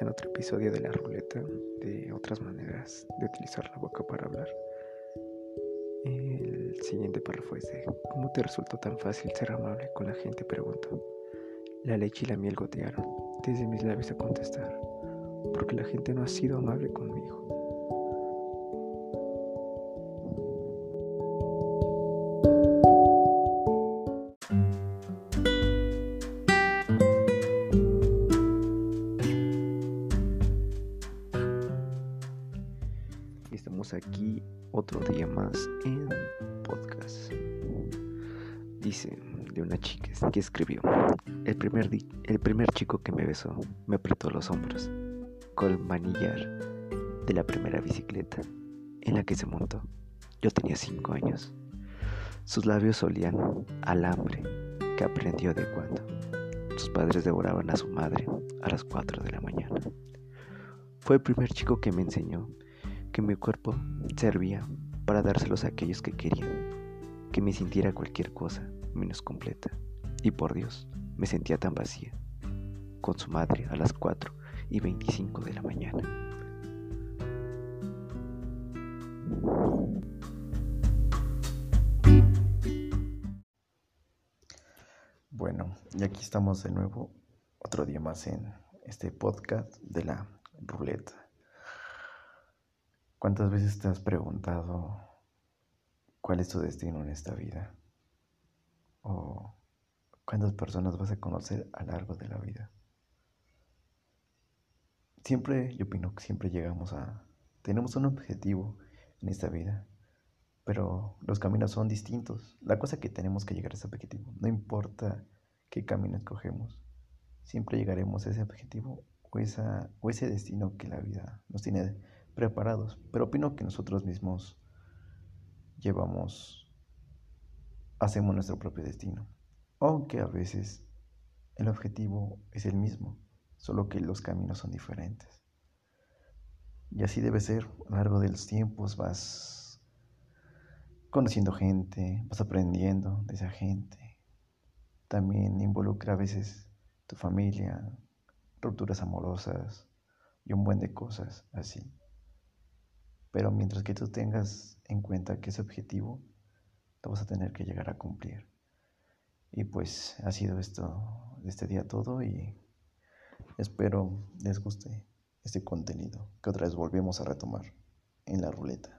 en otro episodio de la ruleta, de otras maneras de utilizar la boca para hablar. El siguiente párrafo es de ¿Cómo te resultó tan fácil ser amable con la gente? Pregunto. La leche y la miel gotearon desde mis labios a contestar, porque la gente no ha sido amable conmigo. Aquí otro día más en podcast. Dice de una chica que escribió, el primer, el primer chico que me besó me apretó los hombros con el manillar de la primera bicicleta en la que se montó. Yo tenía cinco años. Sus labios olían al hambre que aprendió de cuando. Sus padres devoraban a su madre a las 4 de la mañana. Fue el primer chico que me enseñó que mi cuerpo servía para dárselos a aquellos que querían, que me sintiera cualquier cosa menos completa. Y por Dios, me sentía tan vacía, con su madre a las 4 y 25 de la mañana. Bueno, y aquí estamos de nuevo, otro día más en este podcast de la ruleta. ¿Cuántas veces te has preguntado cuál es tu destino en esta vida? ¿O cuántas personas vas a conocer a lo largo de la vida? Siempre, yo opino que siempre llegamos a... Tenemos un objetivo en esta vida, pero los caminos son distintos. La cosa que tenemos que llegar a ese objetivo, no importa qué camino escogemos, siempre llegaremos a ese objetivo o, esa, o ese destino que la vida nos tiene preparados, pero opino que nosotros mismos llevamos, hacemos nuestro propio destino, aunque a veces el objetivo es el mismo, solo que los caminos son diferentes. Y así debe ser, a lo largo de los tiempos vas conociendo gente, vas aprendiendo de esa gente. También involucra a veces tu familia, rupturas amorosas y un buen de cosas así. Pero mientras que tú tengas en cuenta que ese objetivo lo vas a tener que llegar a cumplir. Y pues ha sido esto de este día todo y espero les guste este contenido que otra vez volvemos a retomar en la ruleta.